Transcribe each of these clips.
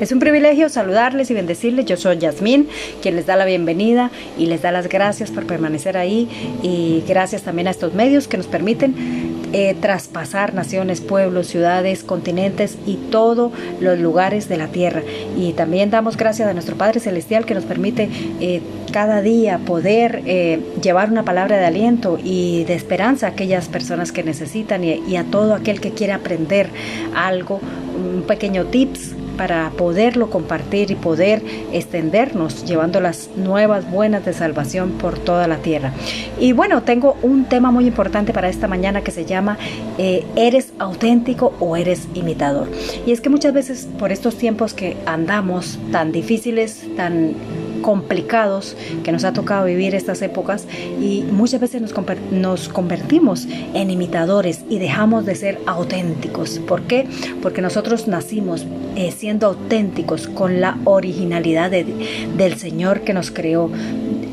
Es un privilegio saludarles y bendecirles. Yo soy Yasmín, quien les da la bienvenida y les da las gracias por permanecer ahí y gracias también a estos medios que nos permiten eh, traspasar naciones, pueblos, ciudades, continentes y todos los lugares de la tierra. Y también damos gracias a nuestro Padre Celestial que nos permite eh, cada día poder eh, llevar una palabra de aliento y de esperanza a aquellas personas que necesitan y, y a todo aquel que quiere aprender algo, un pequeño tips para poderlo compartir y poder extendernos llevando las nuevas buenas de salvación por toda la tierra. Y bueno, tengo un tema muy importante para esta mañana que se llama eh, ¿eres auténtico o eres imitador? Y es que muchas veces por estos tiempos que andamos tan difíciles, tan complicados que nos ha tocado vivir estas épocas y muchas veces nos, nos convertimos en imitadores y dejamos de ser auténticos. ¿Por qué? Porque nosotros nacimos eh, siendo auténticos con la originalidad del Señor que nos creó.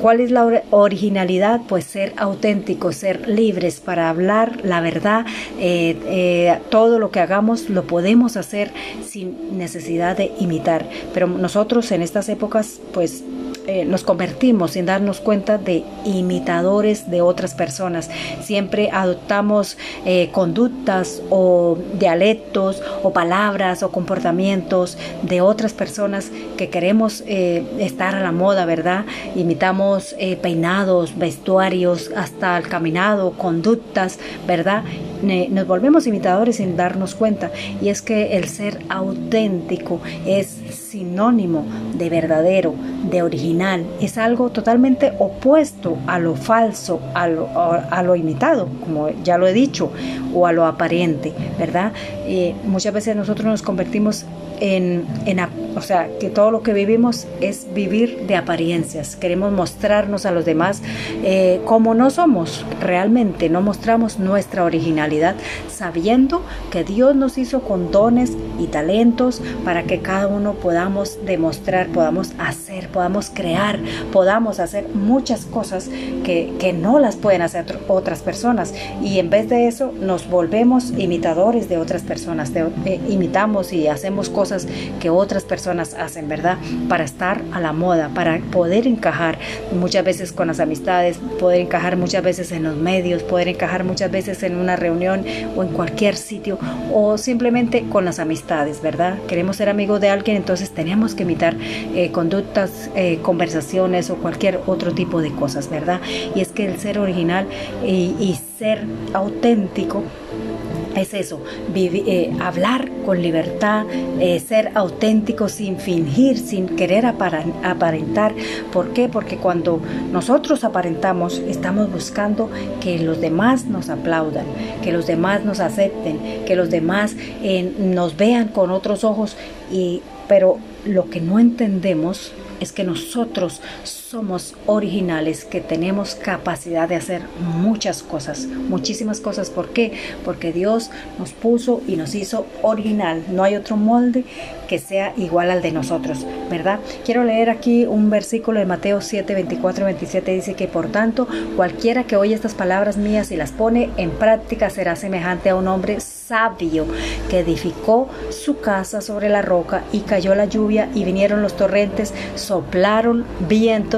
¿Cuál es la originalidad? Pues ser auténticos, ser libres para hablar la verdad. Eh, eh, todo lo que hagamos lo podemos hacer sin necesidad de imitar. Pero nosotros en estas épocas, pues eh, nos convertimos sin darnos cuenta de imitadores de otras personas. Siempre adoptamos eh, conductas o dialectos o palabras o comportamientos de otras personas que queremos eh, estar a la moda, ¿verdad? Imitamos peinados, vestuarios, hasta el caminado, conductas, ¿verdad? nos volvemos imitadores sin darnos cuenta. Y es que el ser auténtico es sinónimo de verdadero, de original. Es algo totalmente opuesto a lo falso, a lo, a, lo imitado, como ya lo he dicho, o a lo aparente, ¿verdad? Eh, muchas veces nosotros nos convertimos en, en, o sea, que todo lo que vivimos es vivir de apariencias. Queremos mostrarnos a los demás eh, como no somos realmente, no mostramos nuestra originalidad, sabiendo que Dios nos hizo con dones y talentos para que cada uno podamos demostrar, podamos hacer, podamos crear, podamos hacer muchas cosas que, que no las pueden hacer otras personas. Y en vez de eso nos volvemos imitadores de otras personas, eh, imitamos y hacemos cosas que otras personas hacen, ¿verdad? Para estar a la moda, para poder encajar muchas veces con las amistades, poder encajar muchas veces en los medios, poder encajar muchas veces en una reunión o en cualquier sitio o simplemente con las amistades, ¿verdad? Queremos ser amigos de alguien, entonces tenemos que imitar eh, conductas, eh, conversaciones o cualquier otro tipo de cosas, ¿verdad? Y es que el ser original y ser auténtico es eso, eh, hablar con libertad, eh, ser auténtico sin fingir, sin querer aparentar. ¿Por qué? Porque cuando nosotros aparentamos, estamos buscando que los demás nos aplaudan, que los demás nos acepten, que los demás nos vean con otros ojos, y, pero lo que no entendemos es que nosotros somos originales, que tenemos capacidad de hacer muchas cosas, muchísimas cosas. ¿Por qué? Porque Dios nos puso y nos hizo original. No hay otro molde que sea igual al de nosotros, ¿verdad? Quiero leer aquí un versículo de Mateo 7, 24 27. Dice que por tanto, cualquiera que oye estas palabras mías y las pone en práctica será semejante a un hombre sabio que edificó su casa sobre la roca y cayó la lluvia y vinieron los torrentes, soplaron vientos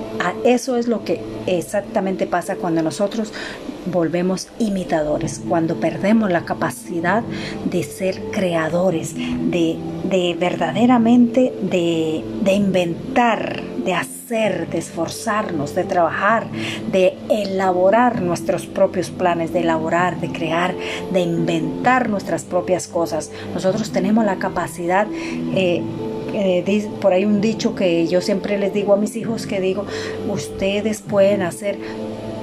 Eso es lo que exactamente pasa cuando nosotros volvemos imitadores, cuando perdemos la capacidad de ser creadores, de, de verdaderamente de, de inventar, de hacer, de esforzarnos, de trabajar, de elaborar nuestros propios planes, de elaborar, de crear, de inventar nuestras propias cosas. Nosotros tenemos la capacidad eh, eh, por ahí un dicho que yo siempre les digo a mis hijos que digo, ustedes pueden hacer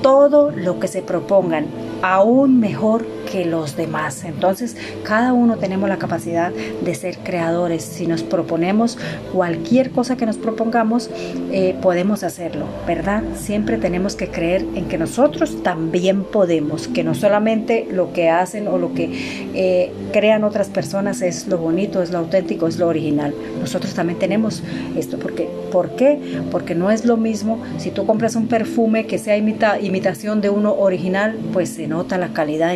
todo lo que se propongan, aún mejor que los demás. Entonces, cada uno tenemos la capacidad de ser creadores. Si nos proponemos cualquier cosa que nos propongamos, eh, podemos hacerlo, ¿verdad? Siempre tenemos que creer en que nosotros también podemos, que no solamente lo que hacen o lo que eh, crean otras personas es lo bonito, es lo auténtico, es lo original. Nosotros también tenemos esto. Porque, ¿Por qué? Porque no es lo mismo si tú compras un perfume que sea imita, imitación de uno original, pues se nota la calidad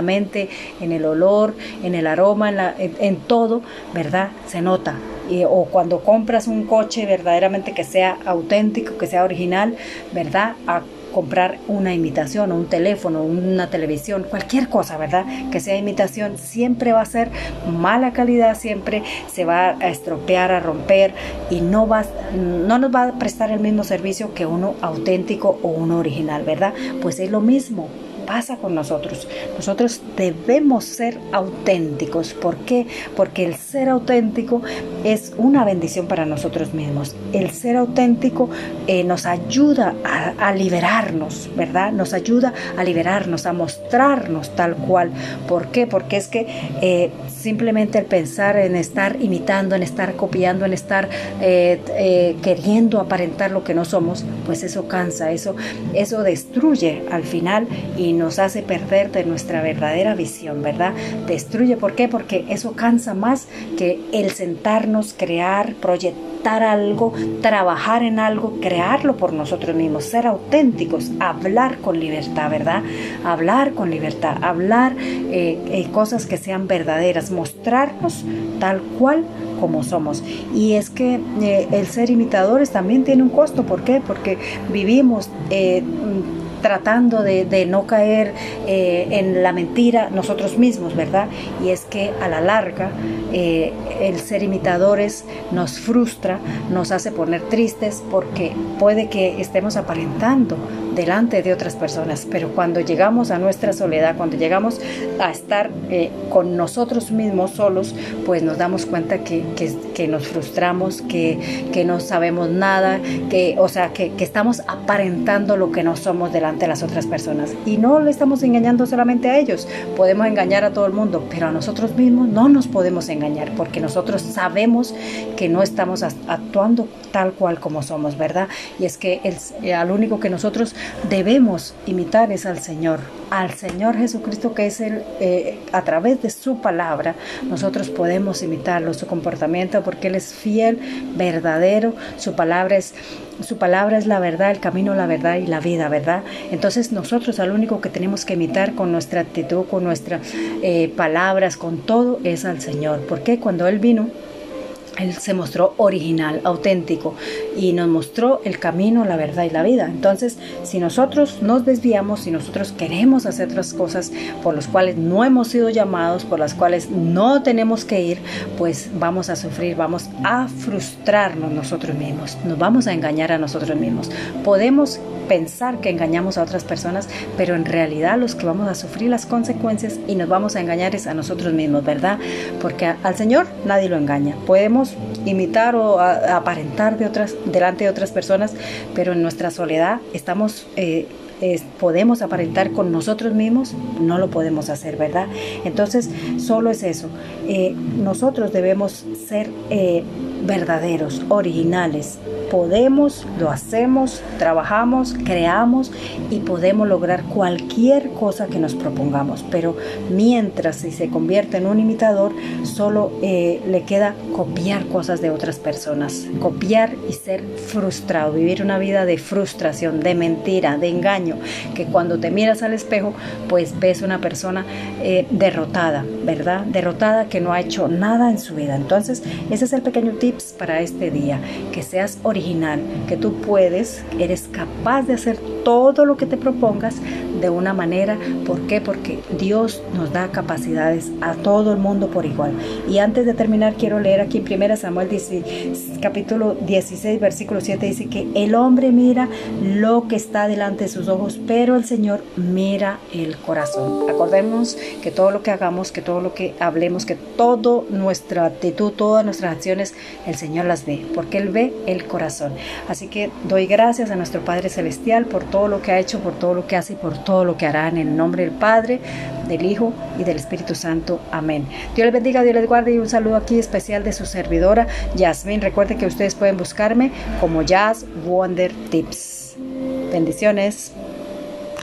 en el olor, en el aroma, en, todo, ¿verdad? Se nota. o cuando compras un coche verdaderamente que sea auténtico, que sea original, ¿verdad? comprar una imitación o un teléfono, una televisión, cualquier cosa, ¿verdad? Que sea imitación, siempre va a ser mala calidad, siempre se va a estropear, a romper y no, va, no nos va a prestar el mismo servicio que uno auténtico o uno original, ¿verdad? Pues es lo mismo pasa con nosotros. Nosotros debemos ser auténticos. ¿Por qué? Porque el ser auténtico es una bendición para nosotros mismos. El ser auténtico eh, nos ayuda a, liberarnos, ¿verdad? Nos ayuda a liberarnos, a mostrarnos tal cual. ¿Por qué? Porque es que eh, simplemente el pensar en estar imitando, en estar copiando, en estar eh, queriendo aparentar lo que no somos, pues eso cansa, eso, eso destruye al final y nos hace perder de nuestra verdadera visión, ¿verdad? Destruye, ¿por qué? Porque eso cansa más que el sentarnos, crear, proyectar algo, trabajar en algo, crearlo por nosotros mismos, ser auténticos, hablar con libertad, ¿verdad? Hablar con libertad, hablar eh, eh, cosas que sean verdaderas, mostrarnos tal cual como somos. Y es que eh, el ser imitadores también tiene un costo, ¿por qué? Porque vivimos tratando de, no caer eh, en la mentira nosotros mismos, ¿verdad? Y es que a la larga eh, el ser imitadores nos frustra, nos hace poner tristes porque puede que estemos aparentando delante de otras personas, pero cuando llegamos a nuestra soledad, cuando llegamos a estar eh, con nosotros mismos solos, pues nos damos cuenta que, que, nos frustramos, que, que, no sabemos nada, que, o sea, que, estamos aparentando lo que no somos delante de las otras personas. Y no le estamos engañando solamente a ellos, podemos engañar a todo el mundo, pero a nosotros mismos no nos podemos engañar porque nosotros sabemos que no estamos actuando tal cual como somos, ¿verdad? Y es que el, al único que nosotros debemos imitar es al Señor, al Señor Jesucristo que es el, eh, a través de su palabra, nosotros podemos imitarlo, su comportamiento, porque Él es fiel, verdadero, su palabra es su palabra es la verdad, el camino, la verdad y la vida, ¿verdad? Entonces nosotros al único que tenemos que imitar con nuestra actitud, con nuestras eh, palabras, con todo, es al Señor. Porque cuando Él vino, él se mostró original, auténtico y nos mostró el camino, la verdad y la vida. Entonces, si nosotros nos desviamos, si nosotros queremos hacer otras cosas por las cuales no hemos sido llamados, por las cuales no tenemos que ir, pues vamos a sufrir, vamos a frustrarnos nosotros mismos, nos vamos a engañar a nosotros mismos. Podemos pensar que engañamos a otras personas, pero en realidad los que vamos a sufrir las consecuencias y nos vamos a engañar es a nosotros mismos, ¿verdad? Porque al Señor nadie lo engaña. Podemos imitar o aparentar de otras, delante de otras personas, pero en nuestra soledad estamos... Eh, podemos aparentar con nosotros mismos, no lo podemos hacer, ¿verdad? Entonces, solo es eso. Eh, nosotros debemos ser eh, verdaderos, originales. Podemos, lo hacemos, trabajamos, creamos y podemos lograr cualquier cosa que nos propongamos. Pero mientras si se convierte en un imitador, solo eh, le queda copiar cosas de otras personas, copiar y ser frustrado, vivir una vida de frustración, de mentira, de engaño, que cuando te miras al espejo, pues ves una persona eh, derrotada, ¿verdad? Derrotada que no ha hecho nada en su vida. Entonces, ese es el pequeño tip para este día, que seas original, que tú puedes, eres capaz de hacer todo lo que te propongas de una manera. ¿Por qué? Porque Dios nos da capacidades a todo el mundo por igual. Y antes de terminar, quiero leer aquí en 1 Samuel capítulo 16, versículo 7, dice que el hombre mira lo que está delante de sus ojos, pero el Señor mira el corazón. Acordemos que todo lo que hagamos, que todo lo que hablemos, que toda nuestra actitud, todas nuestras acciones, el Señor las ve, porque Él ve el corazón. Así que doy gracias a nuestro Padre Celestial por todo lo que ha hecho, por todo lo que hace y por todo lo que harán en el nombre del Padre, del Hijo y del Espíritu Santo. Amén. Dios les bendiga, Dios les guarde y un saludo aquí especial de su servidora, Yasmin. Recuerden que ustedes pueden buscarme como Jazz Wonder Tips. Bendiciones.